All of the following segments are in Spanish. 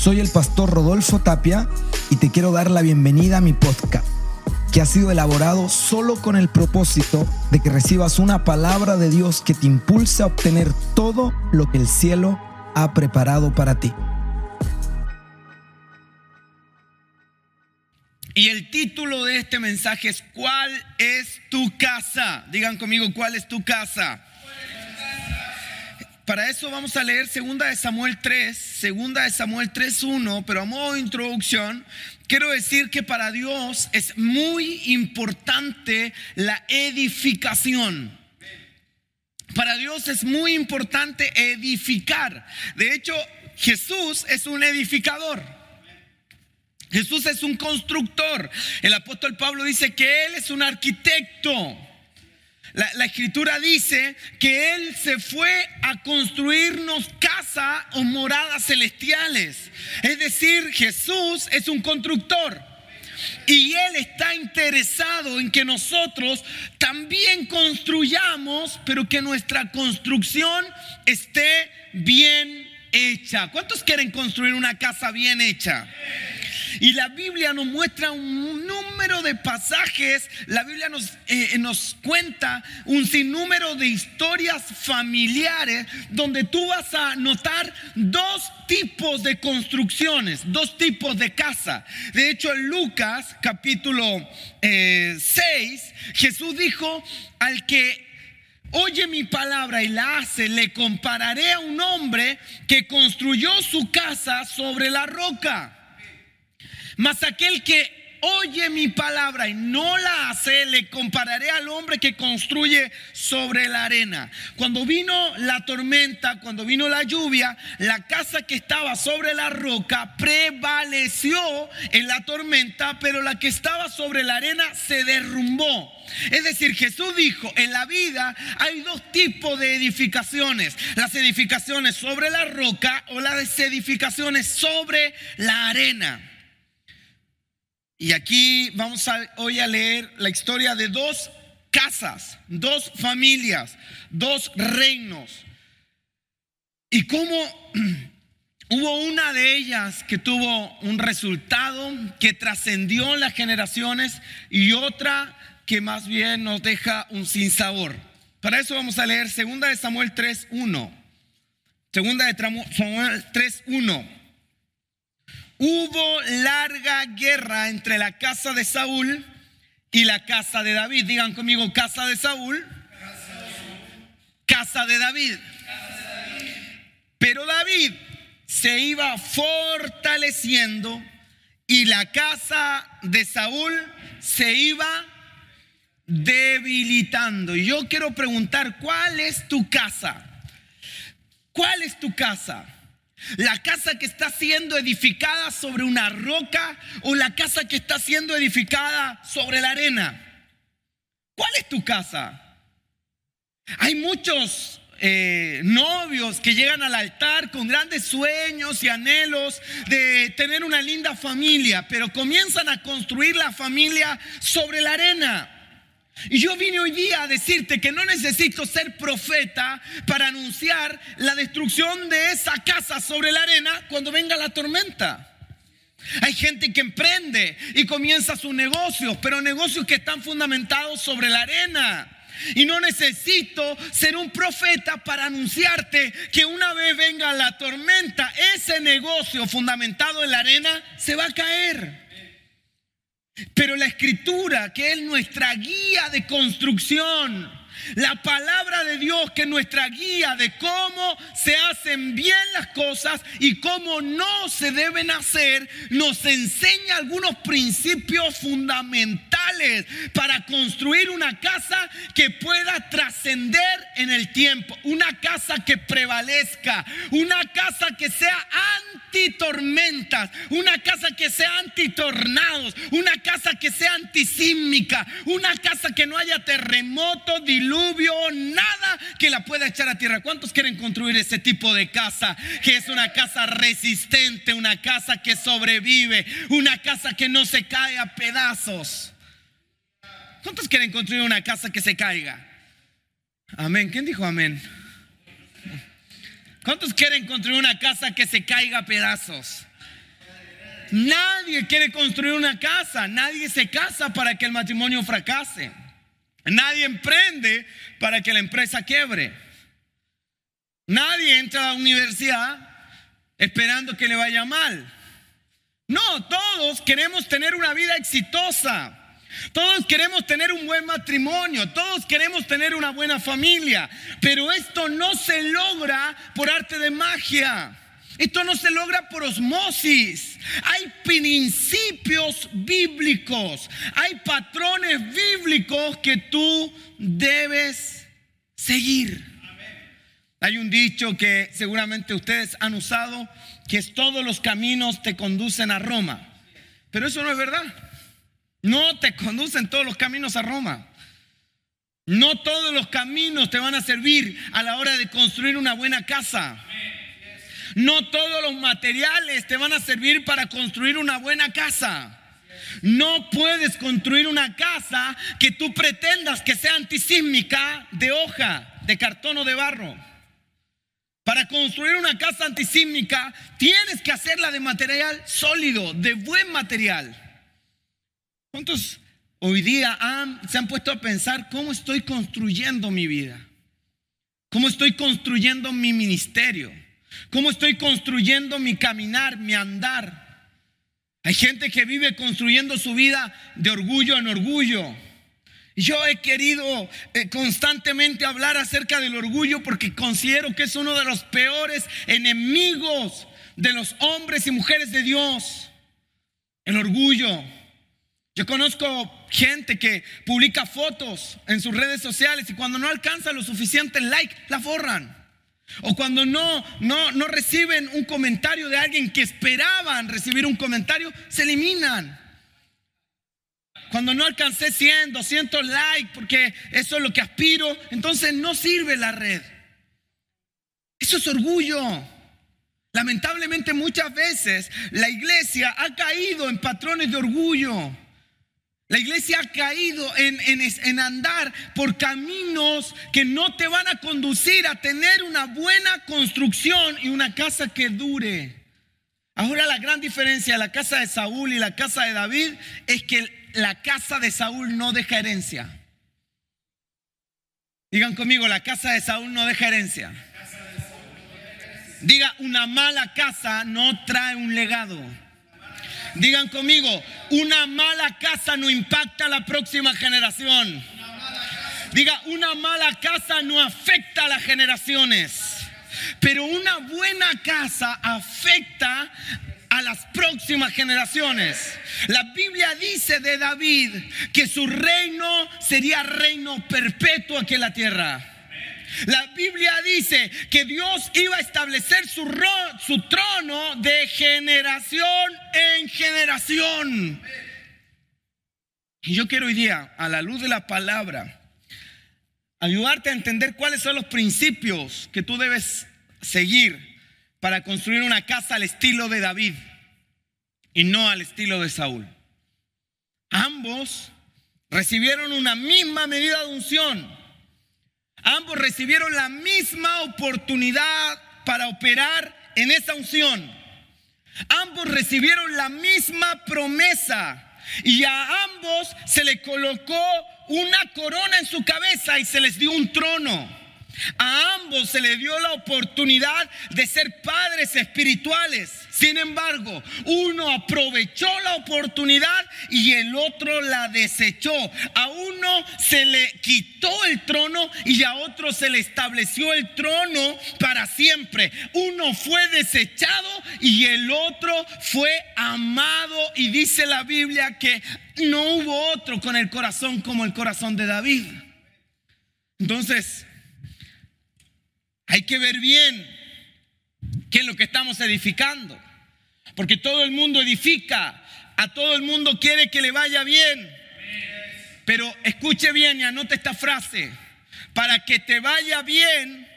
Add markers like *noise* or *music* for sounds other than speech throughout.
Soy el pastor Rodolfo Tapia y te quiero dar la bienvenida a mi podcast, que ha sido elaborado solo con el propósito de que recibas una palabra de Dios que te impulse a obtener todo lo que el cielo ha preparado para ti. Y el título de este mensaje es ¿Cuál es tu casa? Digan conmigo, ¿cuál es tu casa? Para eso vamos a leer segunda de Samuel 3, segunda de Samuel 3.1, pero a modo de introducción, quiero decir que para Dios es muy importante la edificación. Para Dios es muy importante edificar. De hecho, Jesús es un edificador. Jesús es un constructor. El apóstol Pablo dice que Él es un arquitecto. La, escritura dice que Él se fue a construirnos casa o moradas celestiales. Es decir, Jesús es un constructor. Y Él está interesado en que nosotros también construyamos, pero que nuestra construcción esté bien hecha. ¿Cuántos quieren construir una casa bien hecha? Y la Biblia nos muestra un número de pasajes, la Biblia nos, eh, nos cuenta un sinnúmero de historias familiares donde tú vas a notar dos tipos de construcciones, dos tipos de casa. De hecho, en Lucas capítulo 6, eh, Jesús dijo al que oye mi palabra y la hace, le compararé a un hombre que construyó su casa sobre la roca. Mas aquel que oye mi palabra y no la hace, le compararé al hombre que construye sobre la arena. Cuando vino la tormenta, cuando vino la lluvia, la casa que estaba sobre la roca prevaleció en la tormenta, pero la que estaba sobre la arena se derrumbó. Es decir, Jesús dijo, en la vida hay dos tipos de edificaciones, las edificaciones sobre la roca o las edificaciones sobre la arena. Y aquí vamos a, hoy a leer la historia de dos casas, dos familias, dos reinos. Y cómo *clears throat* hubo una de ellas que tuvo un resultado que trascendió las generaciones y otra que más bien nos deja un sinsabor. Para eso vamos a leer segunda de Samuel 3:1. Segunda de Samuel 3:1 hubo larga guerra entre la casa de Saúl y la casa de David. Digan conmigo, casa de Saúl, casa de David. Pero David se iba fortaleciendo y la casa de Saúl se iba debilitando. Y yo quiero preguntar, ¿cuál es tu casa? ¿Cuál es tu casa? La casa que está siendo edificada sobre una roca o la casa que está siendo edificada sobre la arena. ¿Cuál es tu casa? Hay muchos eh, novios que llegan al altar con grandes sueños y anhelos de tener una linda familia, pero comienzan a construir la familia sobre la arena. Y yo vine hoy día a decirte que no necesito ser profeta para anunciar la destrucción de esa casa sobre la arena cuando venga la tormenta. Hay gente que emprende y comienza sus negocios, pero negocios que están fundamentados sobre la arena. Y no necesito ser un profeta para anunciarte que una vez venga la tormenta, ese negocio fundamentado en la arena se va a caer. Pero la escritura, que es nuestra guía de construcción, la palabra de Dios que es nuestra guía de cómo se hacen bien las cosas y cómo no se deben hacer, nos enseña algunos principios fundamentales para construir una casa que pueda trascender en el tiempo, una casa que prevalezca, una casa que sea anti-tormentas, una casa que sea anti-tornados, una casa que sea antisísmica, una casa que no haya terremotos, diluvio, nada que la pueda echar a tierra. ¿Cuántos quieren construir ese tipo de casa? Que es una casa resistente, una casa que sobrevive, una casa que no se cae a pedazos. ¿Cuántos quieren construir una casa que se caiga? Amén. ¿Quién dijo amén? ¿Cuántos quieren construir una casa que se caiga a pedazos? nadie quiere construir una casa, nadie se casa para que el matrimonio fracase, nadie emprende para que la empresa quiebre, nadie entra a la universidad esperando que le vaya mal. No, todos queremos tener una vida exitosa. Todos queremos tener un buen matrimonio, todos queremos tener una buena familia, pero esto no se logra por arte de magia. Esto no se logra por osmosis. Hay principios bíblicos, hay patrones bíblicos que tú debes seguir. Hay un dicho que seguramente ustedes han usado, que es todos los caminos te conducen a Roma. Pero eso no es verdad. No te conducen todos los caminos a Roma. No todos los caminos te van a servir a la hora de construir una buena casa. No todos los materiales te van a servir para construir una buena casa. No puedes construir una casa que tú pretendas que sea antisísmica de hoja, de cartón o de barro. Para construir una casa antisísmica tienes que hacerla de material sólido, de buen material. ¿Cuántos hoy día se han puesto a pensar cómo estoy construyendo mi vida? ¿Cómo estoy construyendo mi ministerio? ¿Cómo estoy construyendo mi caminar, mi andar? Hay gente que vive construyendo su vida de orgullo en orgullo. Yo he querido eh, constantemente hablar acerca del orgullo porque considero que es uno de los peores enemigos de los hombres y mujeres de Dios. El orgullo. Yo conozco gente que publica fotos en sus redes sociales y cuando no alcanza lo suficiente like, la borran. O cuando no, no, no reciben un comentario de alguien que esperaban recibir un comentario, se eliminan. Cuando no alcancé 100, 200 likes, porque eso es lo que aspiro, entonces no sirve la red. Eso es orgullo. Lamentablemente muchas veces la iglesia ha caído en patrones de orgullo. La iglesia ha caído en, andar por caminos que no te van a conducir a tener una buena construcción y una casa que dure. Ahora la gran diferencia de la casa de Saúl y la casa de David es que la casa de Saúl no deja herencia. Digan conmigo, la casa de Saúl no deja herencia. Diga, una mala casa no trae un legado. Digan conmigo, una mala casa no impacta a la próxima generación. Diga, una mala casa no afecta a las generaciones. Pero una buena casa afecta a las próximas generaciones. La Biblia dice de David que su reino sería reino perpetuo aquí en la tierra. La Biblia dice que Dios iba a establecer su, trono de generación en generación. Y yo quiero hoy día, a la luz de la palabra, ayudarte a entender cuáles son los principios que tú debes seguir para construir una casa al estilo de David y no al estilo de Saúl. Ambos recibieron una misma medida de unción. Ambos recibieron la misma oportunidad para operar en esa unción. Ambos recibieron la misma promesa y a ambos se le colocó una corona en su cabeza y se les dio un trono. A ambos se le dio la oportunidad de ser padres espirituales. Sin embargo, uno aprovechó la oportunidad y el otro la desechó. A uno se le quitó el trono y a otro se le estableció el trono para siempre. Uno fue desechado y el otro fue amado. Y dice la Biblia que no hubo otro con el corazón como el corazón de David. Entonces, hay que ver bien qué es lo que estamos edificando. Porque todo el mundo edifica, a todo el mundo quiere que le vaya bien. Pero escuche bien y anote esta frase. Para que te vaya bien,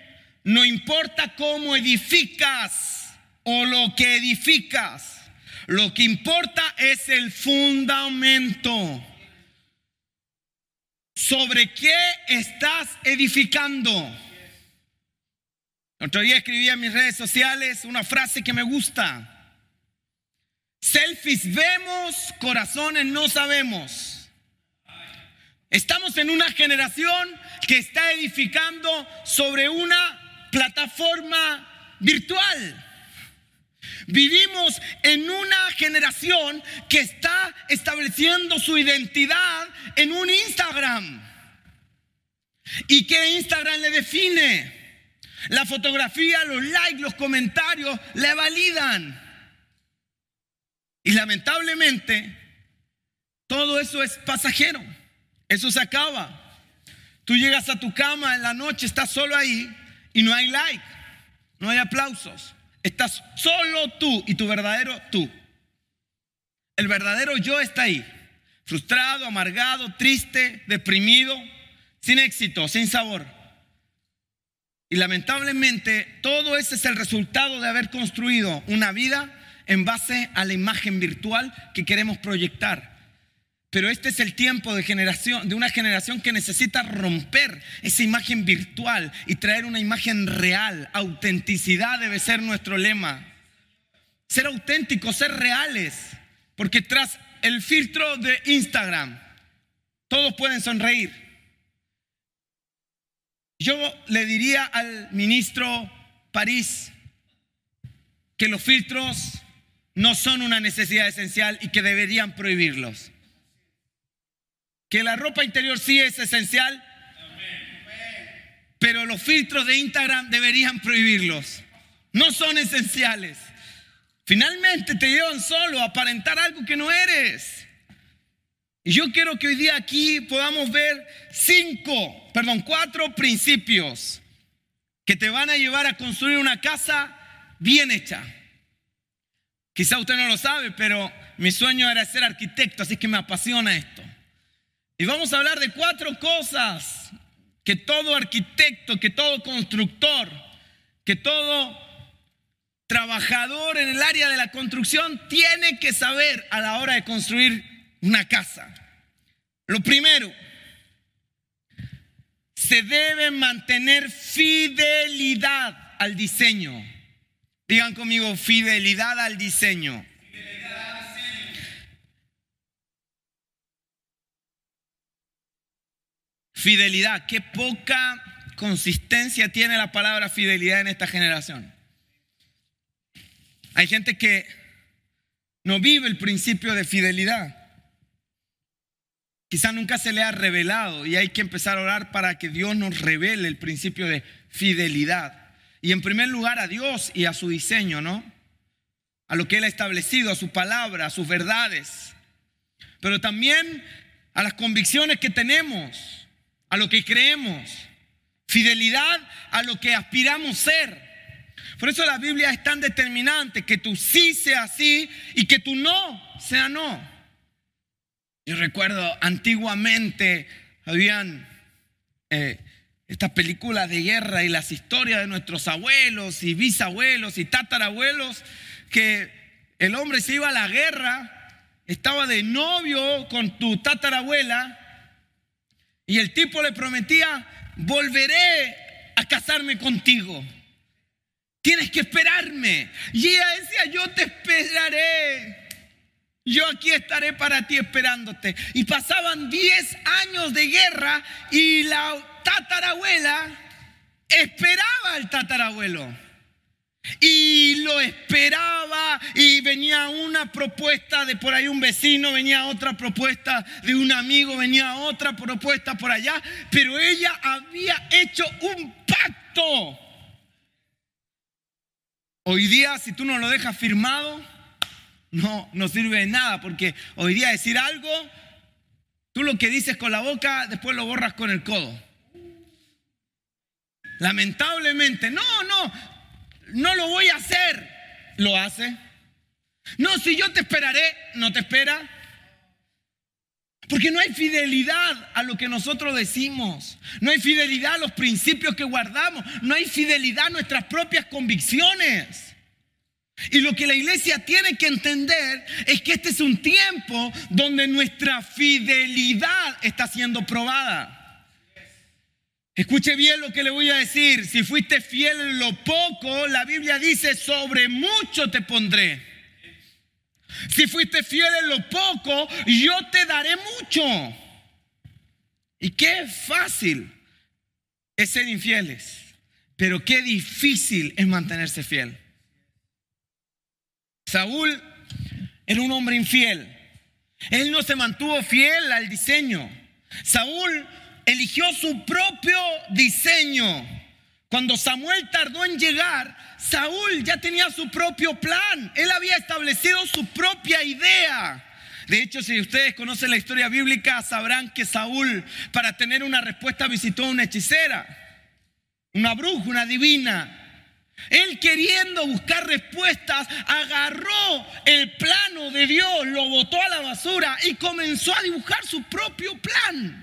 no importa cómo edificas o lo que edificas. Lo que importa es el fundamento. ¿Sobre qué estás edificando? Otro día escribí en mis redes sociales una frase que me gusta. Selfies vemos, corazones no sabemos. Estamos en una generación que está edificando sobre una plataforma virtual. Vivimos en una generación que está estableciendo su identidad en un Instagram. ¿Y qué Instagram le define? La fotografía, los likes, los comentarios le validan. Y lamentablemente, todo eso es pasajero. Eso se acaba. Tú llegas a tu cama en la noche, estás solo ahí y no hay like, no hay aplausos. Estás solo tú y tu verdadero tú. El verdadero yo está ahí, frustrado, amargado, triste, deprimido, sin éxito, sin sabor. Y lamentablemente todo ese es el resultado de haber construido una vida en base a la imagen virtual que queremos proyectar. Pero este es el tiempo de, generación, de una generación que necesita romper esa imagen virtual y traer una imagen real. Autenticidad debe ser nuestro lema. Ser auténticos, ser reales. Porque tras el filtro de Instagram, todos pueden sonreír. Yo le diría al ministro París que los filtros no son una necesidad esencial y que deberían prohibirlos que la ropa interior sí es esencial, pero los filtros de Instagram deberían prohibirlos. No son esenciales. Finalmente te llevan solo a aparentar algo que no eres. Y yo quiero que hoy día aquí podamos ver cinco, perdón, cuatro principios que te van a llevar a construir una casa bien hecha. Quizá usted no lo sabe, pero mi sueño era ser arquitecto, así que me apasiona esto. Y vamos a hablar de cuatro cosas que todo arquitecto, que todo constructor, que todo trabajador en el área de la construcción tiene que saber a la hora de construir una casa. Lo primero, se debe mantener fidelidad al diseño. Digan conmigo, fidelidad al diseño. Fidelidad, qué poca consistencia tiene la palabra fidelidad en esta generación. Hay gente que no vive el principio de fidelidad. Quizá nunca se le ha revelado y hay que empezar a orar para que Dios nos revele el principio de fidelidad. Y en primer lugar a Dios y a su diseño, ¿no? A lo que Él ha establecido, a su palabra, a sus verdades. Pero también a las convicciones que tenemos a lo que creemos, fidelidad a lo que aspiramos ser. Por eso la Biblia es tan determinante, que tu sí sea sí y que tu no sea no. Yo recuerdo antiguamente habían eh, estas películas de guerra y las historias de nuestros abuelos y bisabuelos y tatarabuelos, que el hombre se iba a la guerra, estaba de novio con tu tatarabuela y el tipo le prometía, volveré a casarme contigo. Tienes que esperarme. Y ella decía, yo te esperaré. Yo aquí estaré para ti esperándote. Y pasaban 10 años de guerra y la tatarabuela esperaba al tatarabuelo. Y lo esperaba y venía una propuesta de por ahí un vecino, venía otra propuesta de un amigo, venía otra propuesta por allá, pero ella había hecho un pacto. Hoy día si tú no lo dejas firmado, no, no sirve de nada, porque hoy día decir algo, tú lo que dices con la boca, después lo borras con el codo. Lamentablemente, no, no, no lo voy a hacer, lo hace. No, si yo te esperaré, no te espera. Porque no hay fidelidad a lo que nosotros decimos. No hay fidelidad a los principios que guardamos. No hay fidelidad a nuestras propias convicciones. Y lo que la iglesia tiene que entender es que este es un tiempo donde nuestra fidelidad está siendo probada. Escuche bien lo que le voy a decir. Si fuiste fiel en lo poco, la Biblia dice, sobre mucho te pondré. Si fuiste fiel en lo poco, yo te daré mucho. Y qué fácil es ser infieles, pero qué difícil es mantenerse fiel. Saúl era un hombre infiel. Él no se mantuvo fiel al diseño. Saúl eligió su propio diseño. Cuando Samuel tardó en llegar, Saúl ya tenía su propio plan. Él había establecido su propia idea. De hecho, si ustedes conocen la historia bíblica, sabrán que Saúl, para tener una respuesta, visitó a una hechicera, una bruja, una divina. Él queriendo buscar respuestas, agarró el plano de Dios, lo botó a la basura y comenzó a dibujar su propio plan.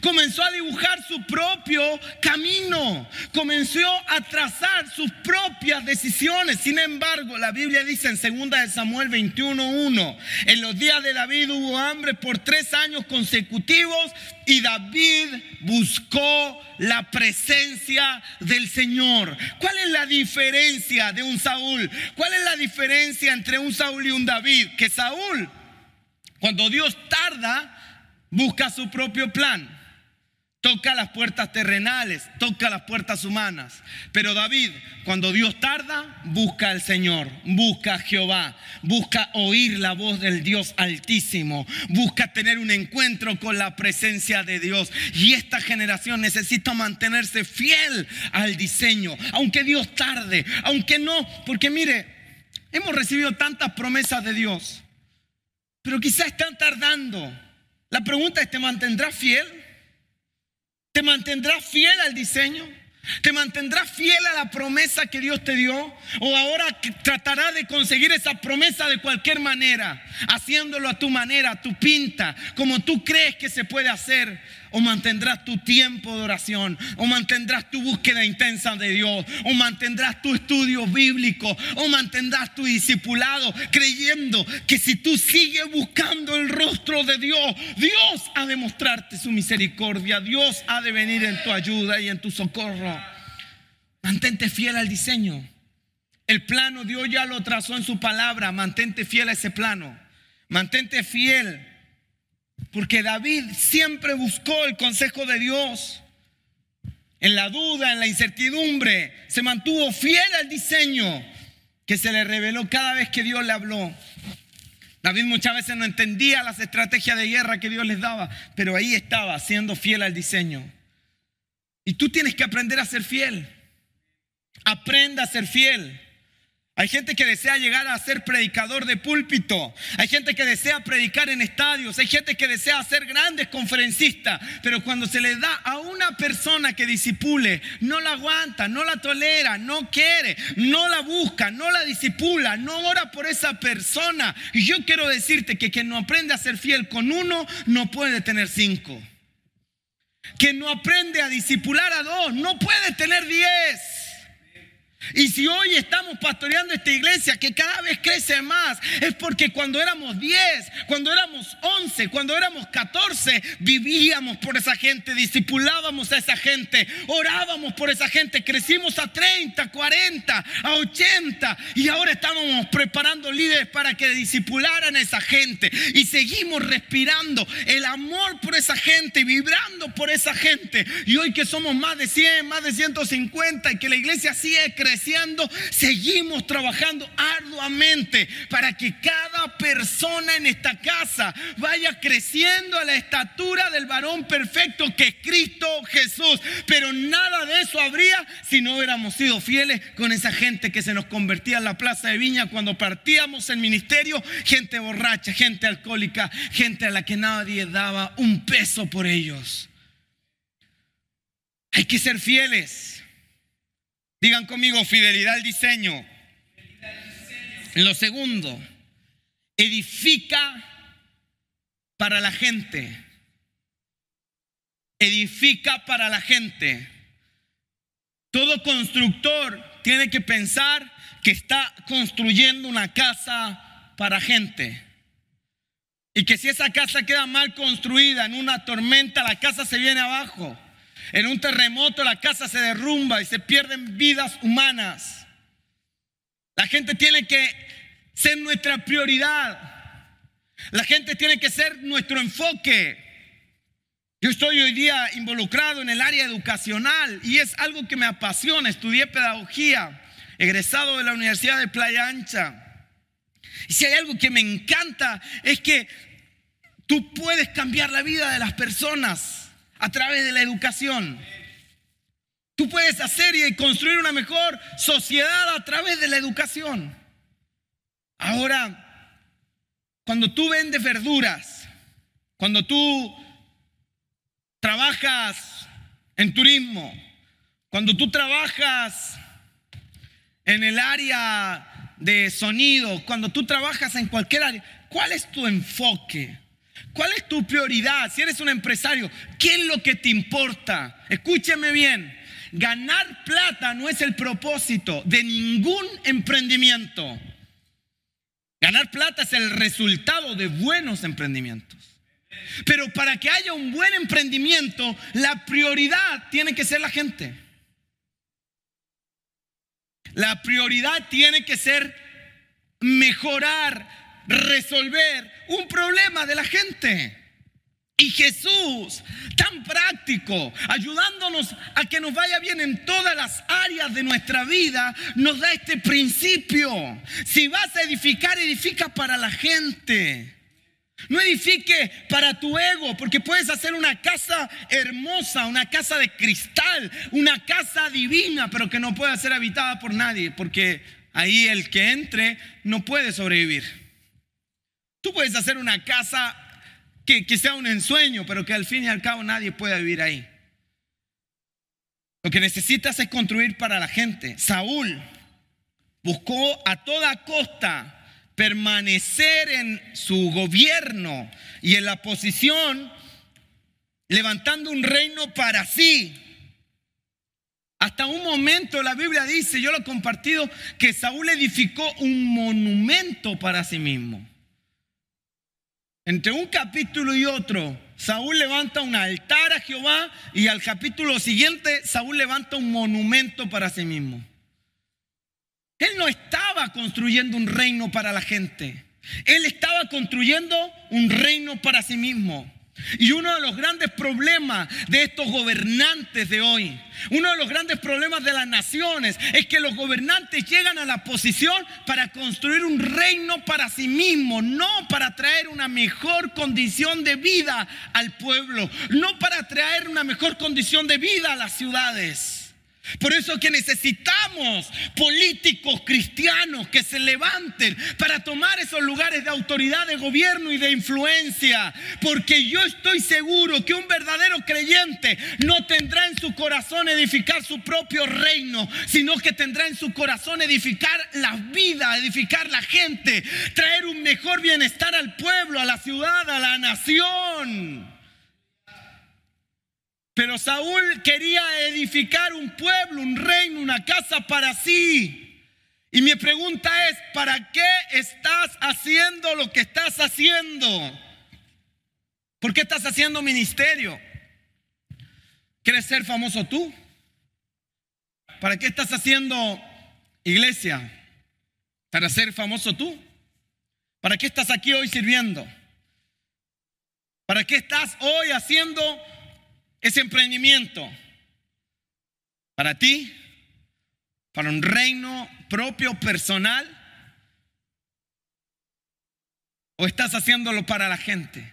Comenzó a dibujar su propio camino. Comenzó a trazar sus propias decisiones. Sin embargo, la Biblia dice en 2 Samuel 21.1, en los días de David hubo hambre por tres años consecutivos y David buscó la presencia del Señor. ¿Cuál es la diferencia de un Saúl? ¿Cuál es la diferencia entre un Saúl y un David? Que Saúl, cuando Dios tarda, busca su propio plan. Toca las puertas terrenales, toca las puertas humanas. Pero David, cuando Dios tarda, busca al Señor, busca a Jehová, busca oír la voz del Dios altísimo, busca tener un encuentro con la presencia de Dios. Y esta generación necesita mantenerse fiel al diseño, aunque Dios tarde, aunque no, porque mire, hemos recibido tantas promesas de Dios, pero quizás están tardando. La pregunta es, ¿te mantendrás fiel? ¿Te mantendrás fiel al diseño? ¿Te mantendrás fiel a la promesa que Dios te dio? ¿O ahora tratarás de conseguir esa promesa de cualquier manera, haciéndolo a tu manera, a tu pinta, como tú crees que se puede hacer? ¿O mantendrás tu tiempo de oración? ¿O mantendrás tu búsqueda intensa de Dios? ¿O mantendrás tu estudio bíblico? ¿O mantendrás tu discipulado creyendo que si tú sigues buscando el rostro de Dios, Dios ha de mostrarte su misericordia, Dios ha de venir en tu ayuda y en tu socorro? Mantente fiel al diseño. El plano Dios ya lo trazó en su palabra. Mantente fiel a ese plano. Mantente fiel porque David siempre buscó el consejo de Dios. En la duda, en la incertidumbre, se mantuvo fiel al diseño que se le reveló cada vez que Dios le habló. David muchas veces no entendía las estrategias de guerra que Dios les daba, pero ahí estaba siendo fiel al diseño. Y tú tienes que aprender a ser fiel. Aprenda a ser fiel. Hay gente que desea llegar a ser predicador de púlpito. Hay gente que desea predicar en estadios. Hay gente que desea ser grandes conferencistas. Pero cuando se le da a una persona que disipule, no la aguanta, no la tolera, no quiere, no la busca, no la disipula, no ora por esa persona. Y yo quiero decirte que quien no aprende a ser fiel con uno, no puede tener cinco. Quien no aprende a disipular a dos, no puede tener diez. Y si hoy estamos pastoreando esta iglesia que cada vez crece más, es porque cuando éramos 10, cuando éramos 11, cuando éramos 14, vivíamos por esa gente, discipulábamos a esa gente, orábamos por esa gente, crecimos a 30, 40, a 80 y ahora estamos preparando líderes para que disipularan a esa gente y seguimos respirando el amor por esa gente, vibrando por esa gente. Y hoy que somos más de 100, más de 150 y que la iglesia sigue creciendo creciendo, seguimos trabajando arduamente para que cada persona en esta casa vaya creciendo a la estatura del varón perfecto que es Cristo Jesús. Pero nada de eso habría si no hubiéramos sido fieles con esa gente que se nos convertía en la plaza de Viña cuando partíamos el ministerio, gente borracha, gente alcohólica, gente a la que nadie daba un peso por ellos. Hay que ser fieles. Digan conmigo, fidelidad al diseño. En lo segundo, edifica para la gente. Edifica para la gente. Todo constructor tiene que pensar que está construyendo una casa para gente. Y que si esa casa queda mal construida en una tormenta, la casa se viene abajo. En un terremoto la casa se derrumba y se pierden vidas humanas. La gente tiene que ser nuestra prioridad. La gente tiene que ser nuestro enfoque. Yo estoy hoy día involucrado en el área educacional y es algo que me apasiona. Estudié pedagogía, egresado de la Universidad de Playa Ancha. Y si hay algo que me encanta es que tú puedes cambiar la vida de las personas a través de la educación. Tú puedes hacer y construir una mejor sociedad a través de la educación. Ahora, cuando tú vendes verduras, cuando tú trabajas en turismo, cuando tú trabajas en el área de sonido, cuando tú trabajas en cualquier área, ¿cuál es tu enfoque? ¿Cuál es tu prioridad? Si eres un empresario, ¿qué es lo que te importa? Escúcheme bien, ganar plata no es el propósito de ningún emprendimiento. Ganar plata es el resultado de buenos emprendimientos. Pero para que haya un buen emprendimiento, la prioridad tiene que ser la gente. La prioridad tiene que ser mejorar, resolver un problema de la gente. Y Jesús, tan práctico, ayudándonos a que nos vaya bien en todas las áreas de nuestra vida, nos da este principio. Si vas a edificar, edifica para la gente. No edifique para tu ego, porque puedes hacer una casa hermosa, una casa de cristal, una casa divina, pero que no puede ser habitada por nadie, porque ahí el que entre no puede sobrevivir. Tú puedes hacer una casa que, sea un ensueño, pero que al fin y al cabo nadie pueda vivir ahí. Lo que necesitas es construir para la gente. Saúl buscó a toda costa permanecer en su gobierno y en la posición, levantando un reino para sí. Hasta un momento la Biblia dice, yo lo he compartido, que Saúl edificó un monumento para sí mismo. Entre un capítulo y otro, Saúl levanta un altar a Jehová y al capítulo siguiente, Saúl levanta un monumento para sí mismo. Él no estaba construyendo un reino para la gente. Él estaba construyendo un reino para sí mismo. Y uno de los grandes problemas de estos gobernantes de hoy, uno de los grandes problemas de las naciones, es que los gobernantes llegan a la posición para construir un reino para sí mismos, no para traer una mejor condición de vida al pueblo, no para traer una mejor condición de vida a las ciudades. Por eso que necesitamos políticos cristianos que se levanten para tomar esos lugares de autoridad de gobierno y de influencia. Porque yo estoy seguro que un verdadero creyente no tendrá en su corazón edificar su propio reino, sino que tendrá en su corazón edificar la vida, edificar la gente, traer un mejor bienestar al pueblo, a la ciudad, a la nación. Pero Saúl quería edificar un pueblo, un reino, una casa para sí. Y mi pregunta es, ¿para qué estás haciendo lo que estás haciendo? ¿Por qué estás haciendo ministerio? ¿Quieres ser famoso tú? ¿Para qué estás haciendo iglesia? ¿Para ser famoso tú? ¿Para qué estás aquí hoy sirviendo? ¿Para qué estás hoy haciendo ese emprendimiento para ti, para un reino propio, personal, o estás haciéndolo para la gente,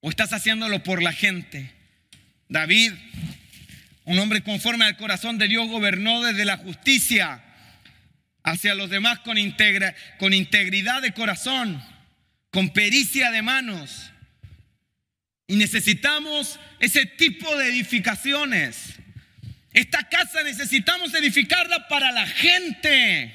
o estás haciéndolo por la gente. David, un hombre conforme al corazón de Dios, gobernó desde la justicia hacia los demás con, con integridad de corazón, con pericia de manos y necesitamos ese tipo de edificaciones. Esta casa necesitamos edificarla para la gente.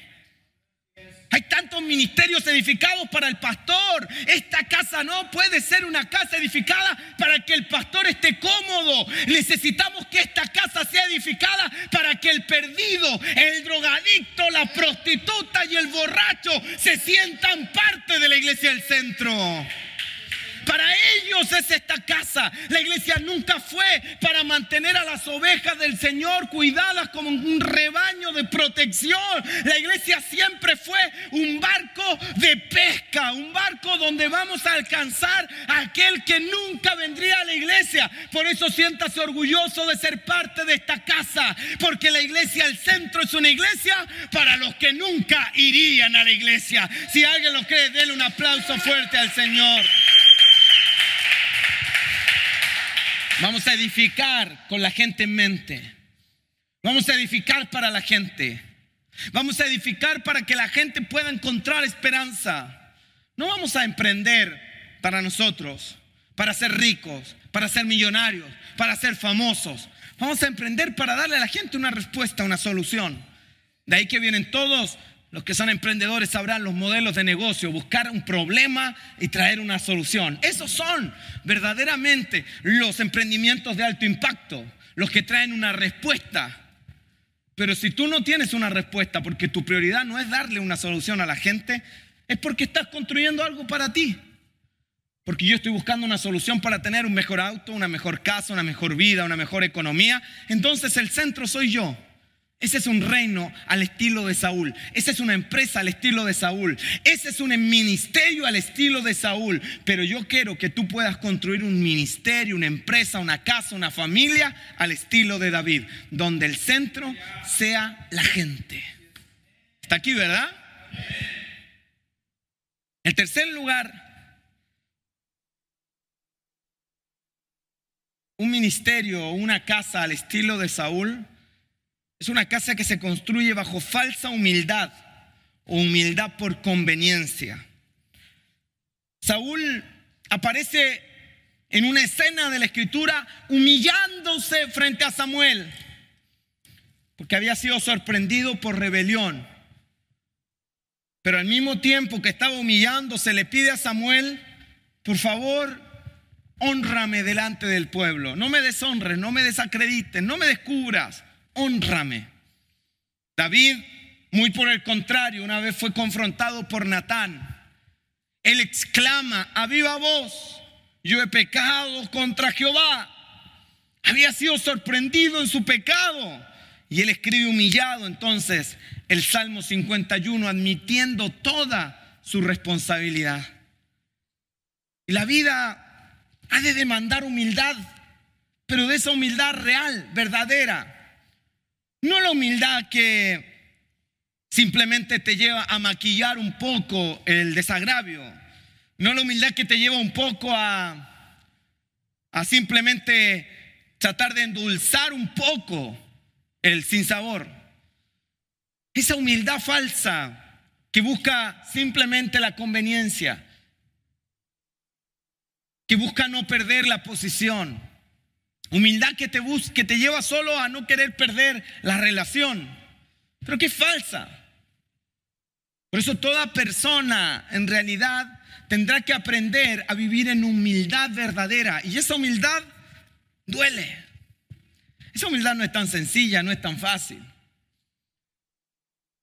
Hay tantos ministerios edificados para el pastor. Esta casa no puede ser una casa edificada para que el pastor esté cómodo. Necesitamos que esta casa sea edificada para que el perdido, el drogadicto, la prostituta y el borracho se sientan parte de la iglesia del centro. Para ellos es esta casa. La iglesia nunca fue para mantener a las ovejas del Señor cuidadas como un rebaño de protección. La iglesia siempre fue un barco de pesca, un barco donde vamos a alcanzar a aquel que nunca vendría a la iglesia. Por eso siéntase orgulloso de ser parte de esta casa, porque la iglesia, el centro es una iglesia para los que nunca irían a la iglesia. Si alguien lo cree, denle un aplauso fuerte al Señor. Vamos a edificar con la gente en mente. Vamos a edificar para la gente. Vamos a edificar para que la gente pueda encontrar esperanza. No vamos a emprender para nosotros, para ser ricos, para ser millonarios, para ser famosos. Vamos a emprender para darle a la gente una respuesta, una solución. De ahí que vienen todos los que son emprendedores sabrán los modelos de negocio, buscar un problema y traer una solución. Esos son verdaderamente los emprendimientos de alto impacto, los que traen una respuesta. Pero si tú no tienes una respuesta porque tu prioridad no es darle una solución a la gente, es porque estás construyendo algo para ti. Porque yo estoy buscando una solución para tener un mejor auto, una mejor casa, una mejor vida, una mejor economía. Entonces el centro soy yo. Ese es un reino al estilo de Saúl. Esa es una empresa al estilo de Saúl. Ese es un ministerio al estilo de Saúl. Pero yo quiero que tú puedas construir un ministerio, una empresa, una casa, una familia al estilo de David, donde el centro sea la gente. Está aquí, ¿verdad? En tercer lugar, un ministerio o una casa al estilo de Saúl es una casa que se construye bajo falsa humildad o humildad por conveniencia. Saúl aparece en una escena de la escritura humillándose frente a Samuel, porque había sido sorprendido por rebelión. Pero al mismo tiempo que estaba humillándose, le pide a Samuel, por favor, honrame delante del pueblo, no me deshonres, no me desacredites, no me descubras honrame. David, muy por el contrario, una vez fue confrontado por Natán. Él exclama a viva voz, yo he pecado contra Jehová. Había sido sorprendido en su pecado. Y él escribe humillado entonces el Salmo 51, admitiendo toda su responsabilidad. Y la vida ha de demandar humildad, pero de esa humildad real, verdadera. No la humildad que simplemente te lleva a maquillar un poco el desagravio. No la humildad que te lleva un poco a, a simplemente tratar de endulzar un poco el sinsabor. Esa humildad falsa que busca simplemente la conveniencia, que busca no perder la posición Humildad que te, que te lleva solo a no querer perder la relación, pero que es falsa. Por eso toda persona en realidad tendrá que aprender a vivir en humildad verdadera. Y esa humildad duele. Esa humildad no es tan sencilla, no es tan fácil.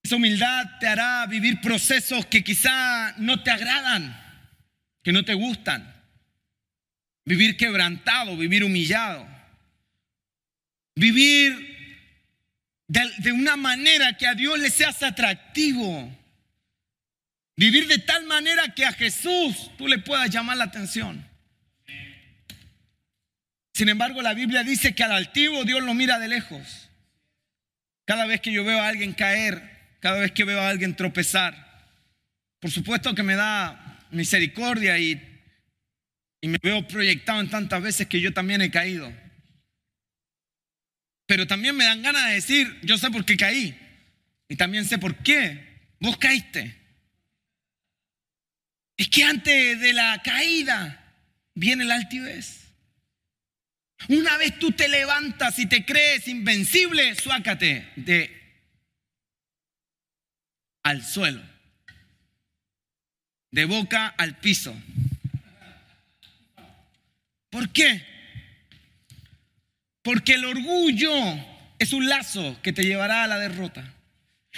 Esa humildad te hará vivir procesos que quizá no te agradan, que no te gustan. Vivir quebrantado, vivir humillado. Vivir de, una manera que a Dios le seas atractivo. Vivir de tal manera que a Jesús tú le puedas llamar la atención. Sin embargo, la Biblia dice que al altivo Dios lo mira de lejos. Cada vez que yo veo a alguien caer, cada vez que veo a alguien tropezar, por supuesto que me da misericordia y, y me veo proyectado en tantas veces que yo también he caído. Pero también me dan ganas de decir, yo sé por qué caí. Y también sé por qué vos caíste. Es que antes de la caída viene la altivez. Una vez tú te levantas y te crees invencible, suácate de al suelo, de boca al piso. ¿Por qué? Porque el orgullo es un lazo que te llevará a la derrota.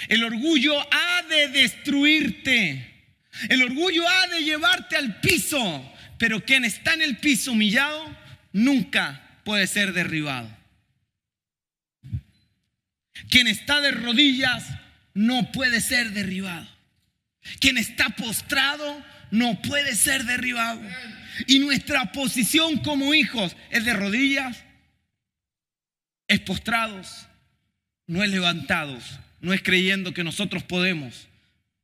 El orgullo ha de destruirte. El orgullo ha de llevarte al piso. pero quien está en el piso humillado nunca puede ser derribado. Quien está de rodillas no puede ser derribado. Quien está postrado no puede ser derribado. Y nuestra posición como hijos es de rodillas, es postrados, no es levantados, no es creyendo que nosotros podemos.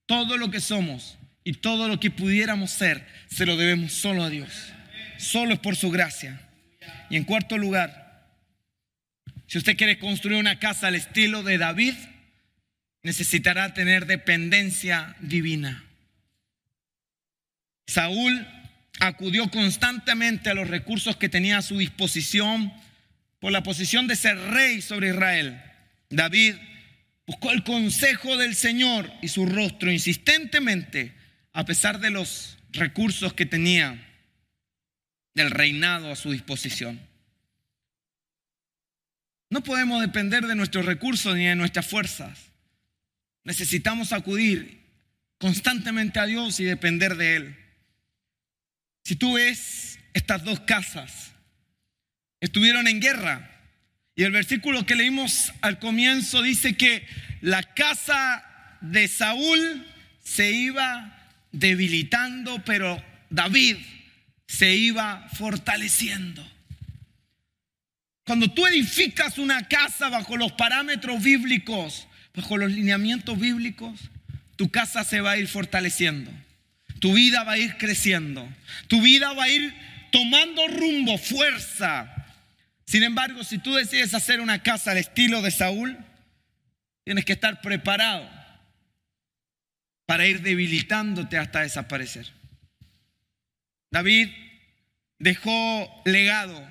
Todo lo que somos y todo lo que pudiéramos ser, se lo debemos solo a Dios. Solo es por su gracia. Y en cuarto lugar, si usted quiere construir una casa al estilo de David, necesitará tener dependencia divina. Saúl acudió constantemente a los recursos que tenía a su disposición por la posición de ser rey sobre Israel. David buscó el consejo del Señor y su rostro insistentemente, a pesar de los recursos que tenía del reinado a su disposición. No podemos depender de nuestros recursos ni de nuestras fuerzas. Necesitamos acudir constantemente a Dios y depender de Él. Si tú ves estas dos casas, estuvieron en guerra. Y el versículo que leímos al comienzo dice que la casa de Saúl se iba debilitando, pero David se iba fortaleciendo. Cuando tú edificas una casa bajo los parámetros bíblicos, bajo los lineamientos bíblicos, tu casa se va a ir fortaleciendo. Tu vida va a ir creciendo. Tu vida va a ir tomando rumbo, fuerza. Sin embargo, si tú decides hacer una casa al estilo de Saúl, tienes que estar preparado para ir debilitándote hasta desaparecer. David dejó legado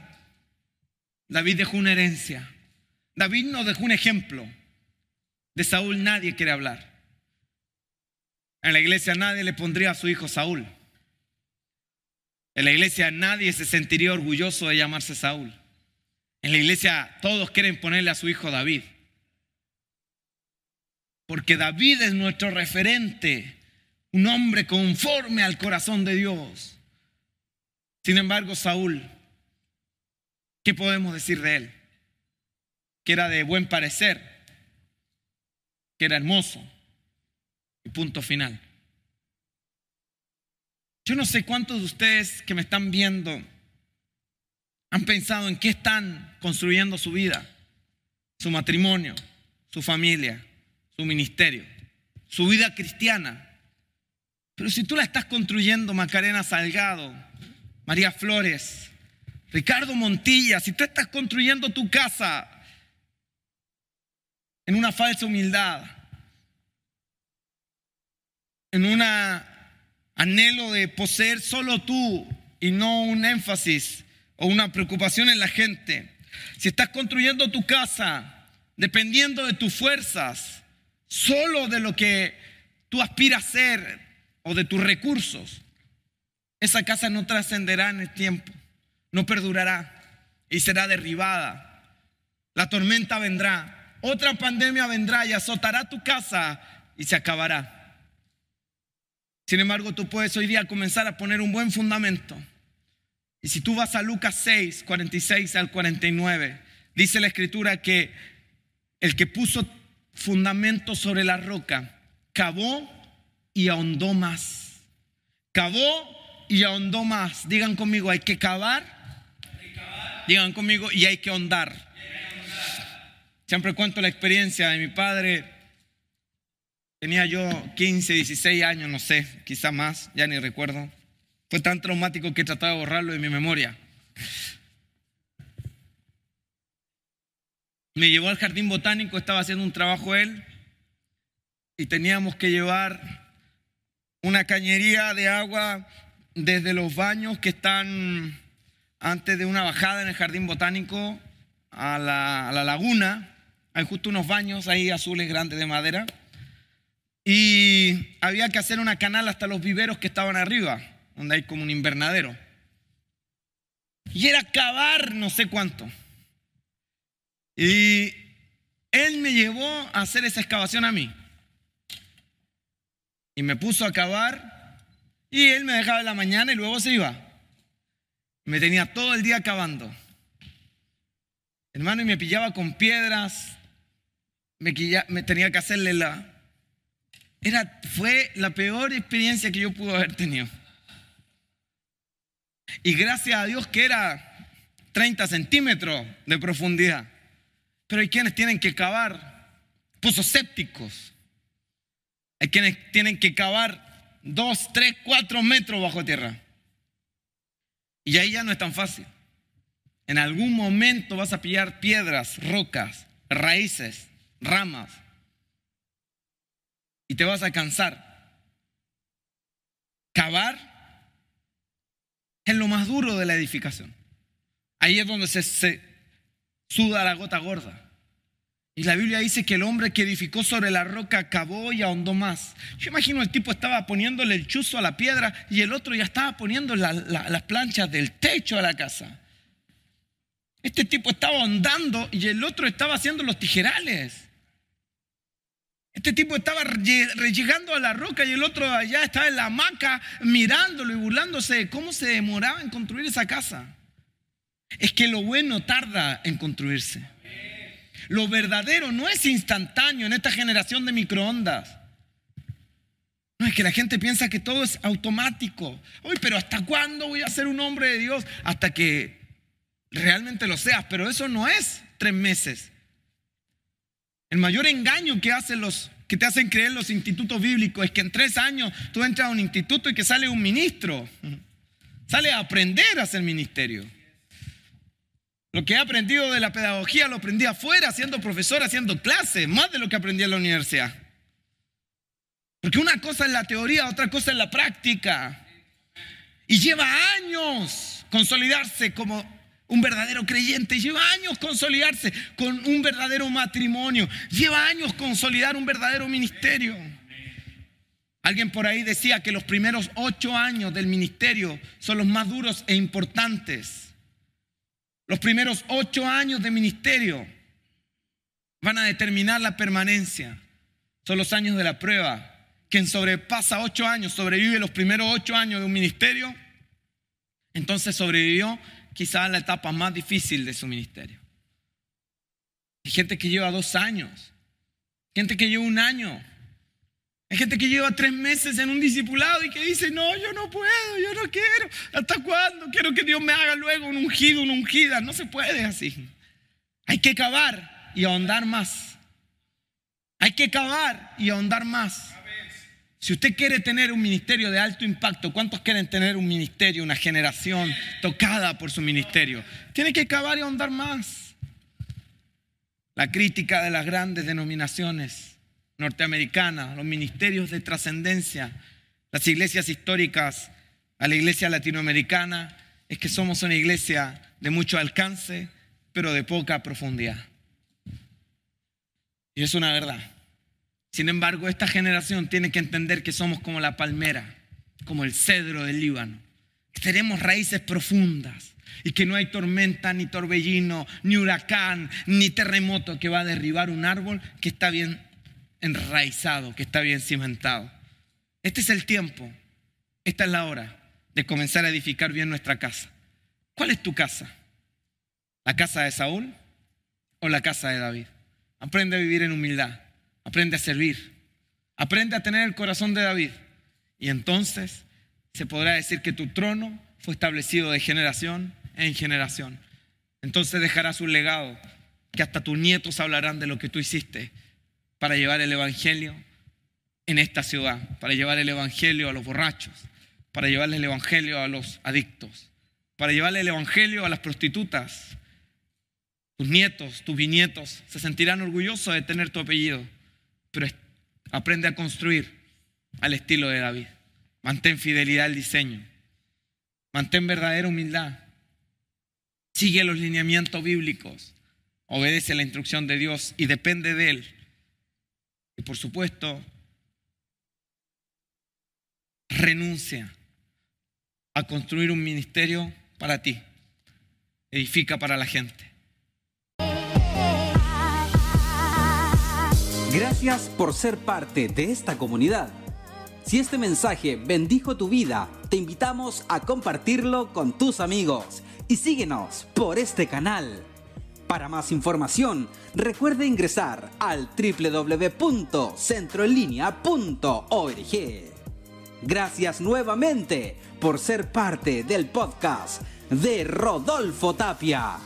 David dejó una herencia. David nos dejó un ejemplo. De Saúl nadie quiere hablar. En la iglesia nadie le pondría a su hijo Saúl. En la iglesia nadie se sentiría orgulloso de llamarse Saúl. En la iglesia todos quieren ponerle a su hijo David. Porque David es nuestro referente, un hombre conforme al corazón de Dios. Sin embargo, Saúl ¿Qué podemos decir de él? Que era de buen parecer, que era hermoso. Y punto final. Yo no sé cuántos de ustedes que me están viendo han pensado en qué están construyendo su vida, su matrimonio, su familia, su ministerio, su vida cristiana. Pero si tú la estás construyendo, Macarena Salgado, María Flores, Ricardo Montilla, si tú estás construyendo tu casa en una falsa humildad, en un anhelo de poseer solo tú y no un énfasis o una preocupación en la gente, si estás construyendo tu casa dependiendo de tus fuerzas, solo de lo que tú aspiras a ser o de tus recursos, esa casa no trascenderá en el tiempo no perdurará y será derribada. La tormenta vendrá, otra pandemia vendrá y azotará tu casa y se acabará. Sin embargo, tú puedes hoy día comenzar a poner un buen fundamento. Y si tú vas a Lucas 6, 46 al 49, dice la escritura que el que puso fundamento sobre la roca, cavó y ahondó más. Cavó y ahondó más. Digan conmigo, hay que cavar Digan conmigo, y hay que ahondar. Siempre cuento la experiencia de mi padre. Tenía yo 15, 16 años, no sé, quizá más, ya ni recuerdo. Fue tan traumático que trataba de borrarlo de mi memoria. Me llevó al jardín botánico, estaba haciendo un trabajo él y teníamos que llevar una cañería de agua desde los baños que están antes de una bajada en el jardín botánico a la, laguna. Hay justo unos baños ahí azules grandes de madera. Y había que hacer una canal hasta los viveros que estaban arriba, donde hay como un invernadero. Y era cavar no sé cuánto. Y él me llevó a hacer esa excavación a mí. Y me puso a cavar. Y él me dejaba en la mañana y luego se iba. Me tenía todo el día cavando. Hermano, y me pillaba con piedras. Me, me tenía que hacerle la... Era, fue la peor experiencia que yo pude haber tenido. Y gracias a Dios que era 30 centímetros de profundidad. Pero hay quienes tienen que cavar pozos sépticos. Hay quienes tienen que cavar 2, 3, 4 metros bajo tierra. Y ahí ya no es tan fácil. En algún momento vas a pillar piedras, rocas, raíces, ramas. Y te vas a cansar. Cavar es lo más duro de la edificación. Ahí es donde se, suda la gota gorda. Y la Biblia dice que el hombre que edificó sobre la roca acabó y ahondó más. Yo imagino el tipo estaba poniéndole el chuzo a la piedra y el otro ya estaba poniendo las planchas del techo a la casa. Este tipo estaba ahondando y el otro estaba haciendo los tijerales. Este tipo estaba llegando a la roca y el otro allá estaba en la hamaca mirándolo y burlándose de cómo se demoraba en construir esa casa. Es que lo bueno tarda en construirse. Lo verdadero no es instantáneo en esta generación de microondas. No es que la gente piensa que todo es automático. Uy, pero ¿hasta cuándo voy a ser un hombre de Dios? Hasta que realmente lo seas. Pero eso no es tres meses. El mayor engaño que hacen los que te hacen creer los institutos bíblicos es que en tres años tú entras a un instituto y que sale un ministro. *laughs* Sale a aprender a hacer ministerio. Lo que he aprendido de la pedagogía lo aprendí afuera, siendo profesor, haciendo clases, más de lo que aprendí en la universidad. Porque una cosa es la teoría, otra cosa es la práctica. Y lleva años consolidarse como un verdadero creyente. Lleva años consolidarse con un verdadero matrimonio. Lleva años consolidar un verdadero ministerio. Alguien por ahí decía que los primeros ocho años del ministerio son los más duros e importantes. Los primeros ocho años de ministerio van a determinar la permanencia. Son los años de la prueba. Quien sobrepasa ocho años, sobrevive los primeros ocho años de un ministerio, entonces sobrevivió quizás la etapa más difícil de su ministerio. Hay gente que lleva dos años, gente que lleva un año, hay gente que lleva tres meses en un discipulado y que dice, no, yo no puedo, yo no quiero. ¿Hasta cuándo? Quiero que Dios me haga luego un ungido, una ungida. No se puede así. Hay que cavar y ahondar más. Hay que cavar y ahondar más. Si usted quiere tener un ministerio de alto impacto, ¿cuántos quieren tener un ministerio, una generación tocada por su ministerio? Tiene que cavar y ahondar más. La crítica de las grandes denominaciones norteamericana, los ministerios de trascendencia, las iglesias históricas, a la iglesia latinoamericana, es que somos una iglesia de mucho alcance, pero de poca profundidad. Y es una verdad. Sin embargo, esta generación tiene que entender que somos como la palmera, como el cedro del Líbano. Tenemos raíces profundas y que no hay tormenta, ni torbellino, ni huracán, ni terremoto que va a derribar un árbol que está bien enraizado, que está bien cimentado. Este es el tiempo, esta es la hora de comenzar a edificar bien nuestra casa. ¿Cuál es tu casa? ¿La casa de Saúl o la casa de David? Aprende a vivir en humildad, aprende a servir, aprende a tener el corazón de David. Y entonces se podrá decir que tu trono fue establecido de generación en generación. Entonces dejarás un legado que hasta tus nietos hablarán de lo que tú hiciste para llevar el Evangelio en esta ciudad, para llevar el Evangelio a los borrachos, para llevarle el Evangelio a los adictos, para llevarle el Evangelio a las prostitutas. Tus nietos, tus bisnietos se sentirán orgullosos de tener tu apellido, pero aprende a construir al estilo de David. Mantén fidelidad al diseño, mantén verdadera humildad, sigue los lineamientos bíblicos, obedece la instrucción de Dios y depende de Él y por supuesto, renuncia a construir un ministerio para ti. Edifica para la gente. Gracias por ser parte de esta comunidad. Si este mensaje bendijo tu vida, te invitamos a compartirlo con tus amigos y síguenos por este canal. Para más información, recuerde ingresar al www.centroenlinea.org. Gracias nuevamente por ser parte del podcast de Rodolfo Tapia.